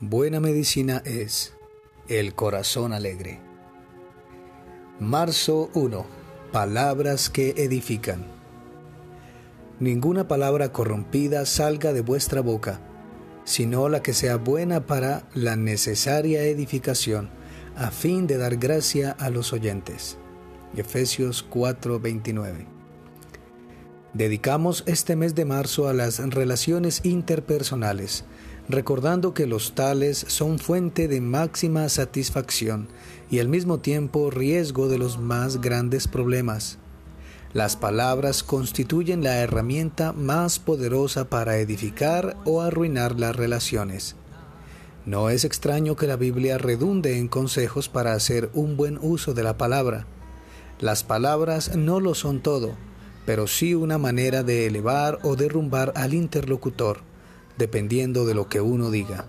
Buena medicina es el corazón alegre. Marzo 1. Palabras que edifican. Ninguna palabra corrompida salga de vuestra boca, sino la que sea buena para la necesaria edificación, a fin de dar gracia a los oyentes. Efesios 4:29. Dedicamos este mes de marzo a las relaciones interpersonales recordando que los tales son fuente de máxima satisfacción y al mismo tiempo riesgo de los más grandes problemas. Las palabras constituyen la herramienta más poderosa para edificar o arruinar las relaciones. No es extraño que la Biblia redunde en consejos para hacer un buen uso de la palabra. Las palabras no lo son todo, pero sí una manera de elevar o derrumbar al interlocutor dependiendo de lo que uno diga.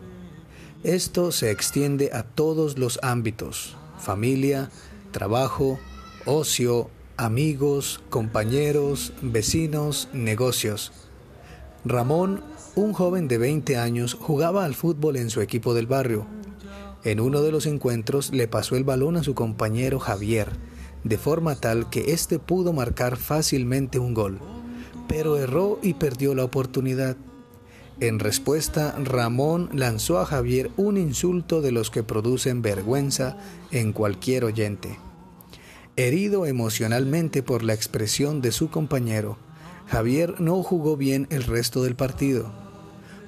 Esto se extiende a todos los ámbitos, familia, trabajo, ocio, amigos, compañeros, vecinos, negocios. Ramón, un joven de 20 años, jugaba al fútbol en su equipo del barrio. En uno de los encuentros le pasó el balón a su compañero Javier, de forma tal que éste pudo marcar fácilmente un gol, pero erró y perdió la oportunidad. En respuesta, Ramón lanzó a Javier un insulto de los que producen vergüenza en cualquier oyente. Herido emocionalmente por la expresión de su compañero, Javier no jugó bien el resto del partido.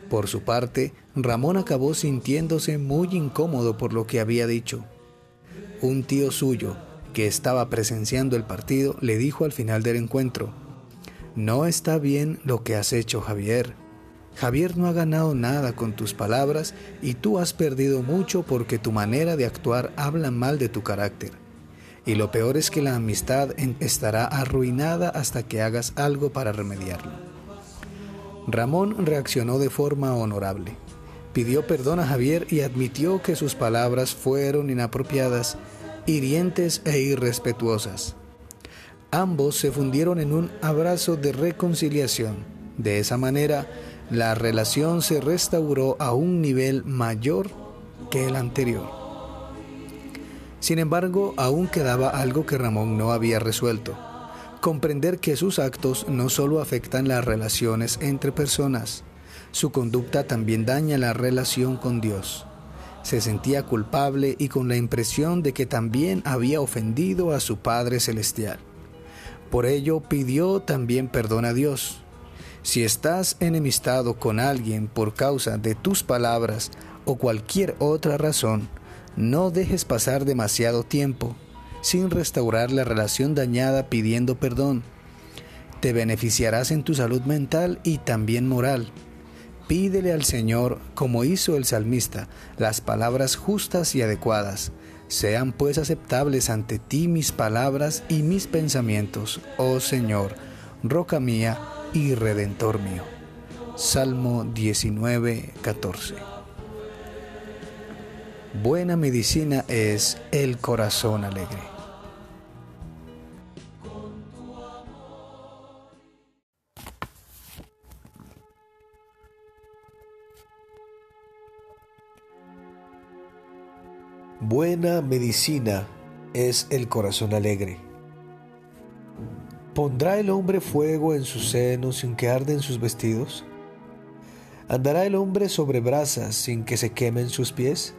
Por su parte, Ramón acabó sintiéndose muy incómodo por lo que había dicho. Un tío suyo, que estaba presenciando el partido, le dijo al final del encuentro, No está bien lo que has hecho, Javier. Javier no ha ganado nada con tus palabras y tú has perdido mucho porque tu manera de actuar habla mal de tu carácter. Y lo peor es que la amistad estará arruinada hasta que hagas algo para remediarlo. Ramón reaccionó de forma honorable. Pidió perdón a Javier y admitió que sus palabras fueron inapropiadas, hirientes e irrespetuosas. Ambos se fundieron en un abrazo de reconciliación. De esa manera, la relación se restauró a un nivel mayor que el anterior. Sin embargo, aún quedaba algo que Ramón no había resuelto. Comprender que sus actos no solo afectan las relaciones entre personas, su conducta también daña la relación con Dios. Se sentía culpable y con la impresión de que también había ofendido a su Padre Celestial. Por ello pidió también perdón a Dios si estás enemistado con alguien por causa de tus palabras o cualquier otra razón, no dejes pasar demasiado tiempo sin restaurar la relación dañada pidiendo perdón. Te beneficiarás en tu salud mental y también moral. Pídele al Señor, como hizo el salmista, las palabras justas y adecuadas. Sean pues aceptables ante ti mis palabras y mis pensamientos, oh Señor, roca mía y redentor mío. Salmo 19, 14. Buena medicina es el corazón alegre. Buena medicina es el corazón alegre. ¿Pondrá el hombre fuego en sus senos sin que arden sus vestidos? ¿Andará el hombre sobre brasas sin que se quemen sus pies?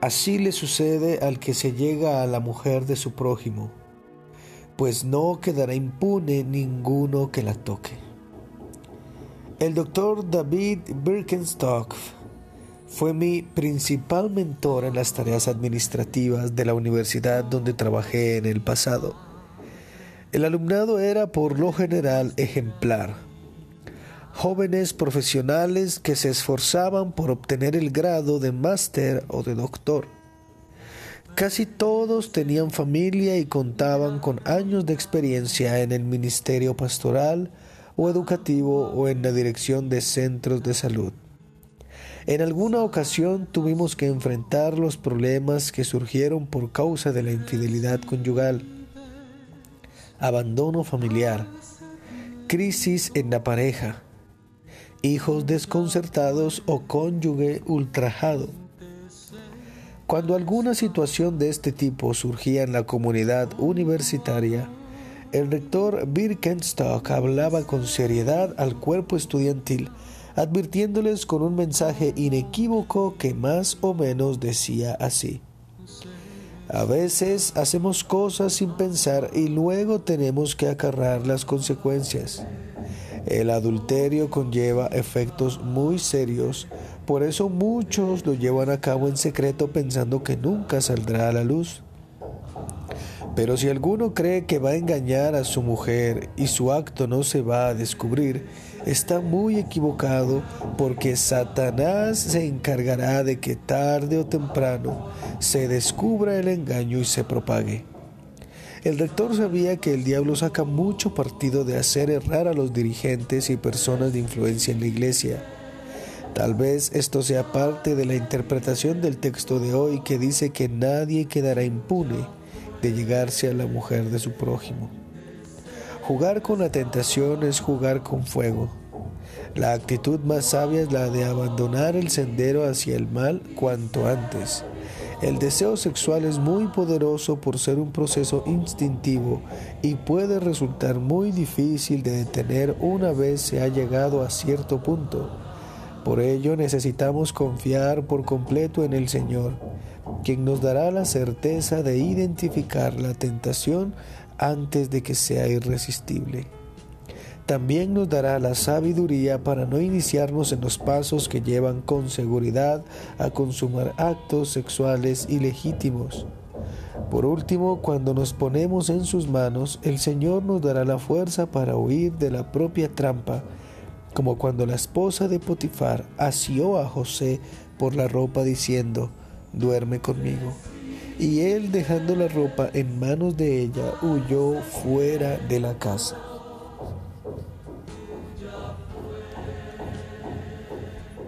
Así le sucede al que se llega a la mujer de su prójimo, pues no quedará impune ninguno que la toque. El doctor David Birkenstock fue mi principal mentor en las tareas administrativas de la universidad donde trabajé en el pasado. El alumnado era por lo general ejemplar. Jóvenes profesionales que se esforzaban por obtener el grado de máster o de doctor. Casi todos tenían familia y contaban con años de experiencia en el ministerio pastoral o educativo o en la dirección de centros de salud. En alguna ocasión tuvimos que enfrentar los problemas que surgieron por causa de la infidelidad conyugal abandono familiar, crisis en la pareja, hijos desconcertados o cónyuge ultrajado. Cuando alguna situación de este tipo surgía en la comunidad universitaria, el rector Birkenstock hablaba con seriedad al cuerpo estudiantil, advirtiéndoles con un mensaje inequívoco que más o menos decía así. A veces hacemos cosas sin pensar y luego tenemos que acarrar las consecuencias. El adulterio conlleva efectos muy serios, por eso muchos lo llevan a cabo en secreto pensando que nunca saldrá a la luz. Pero si alguno cree que va a engañar a su mujer y su acto no se va a descubrir, está muy equivocado porque Satanás se encargará de que tarde o temprano se descubra el engaño y se propague. El rector sabía que el diablo saca mucho partido de hacer errar a los dirigentes y personas de influencia en la iglesia. Tal vez esto sea parte de la interpretación del texto de hoy que dice que nadie quedará impune de llegarse a la mujer de su prójimo. Jugar con la tentación es jugar con fuego. La actitud más sabia es la de abandonar el sendero hacia el mal cuanto antes. El deseo sexual es muy poderoso por ser un proceso instintivo y puede resultar muy difícil de detener una vez se ha llegado a cierto punto. Por ello necesitamos confiar por completo en el Señor, quien nos dará la certeza de identificar la tentación antes de que sea irresistible. También nos dará la sabiduría para no iniciarnos en los pasos que llevan con seguridad a consumar actos sexuales ilegítimos. Por último, cuando nos ponemos en sus manos, el Señor nos dará la fuerza para huir de la propia trampa, como cuando la esposa de Potifar asió a José por la ropa diciendo, duerme conmigo. Y él, dejando la ropa en manos de ella, huyó fuera de la casa.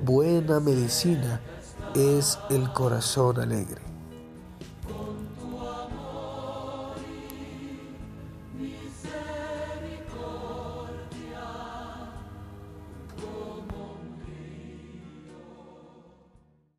Buena medicina es el corazón alegre.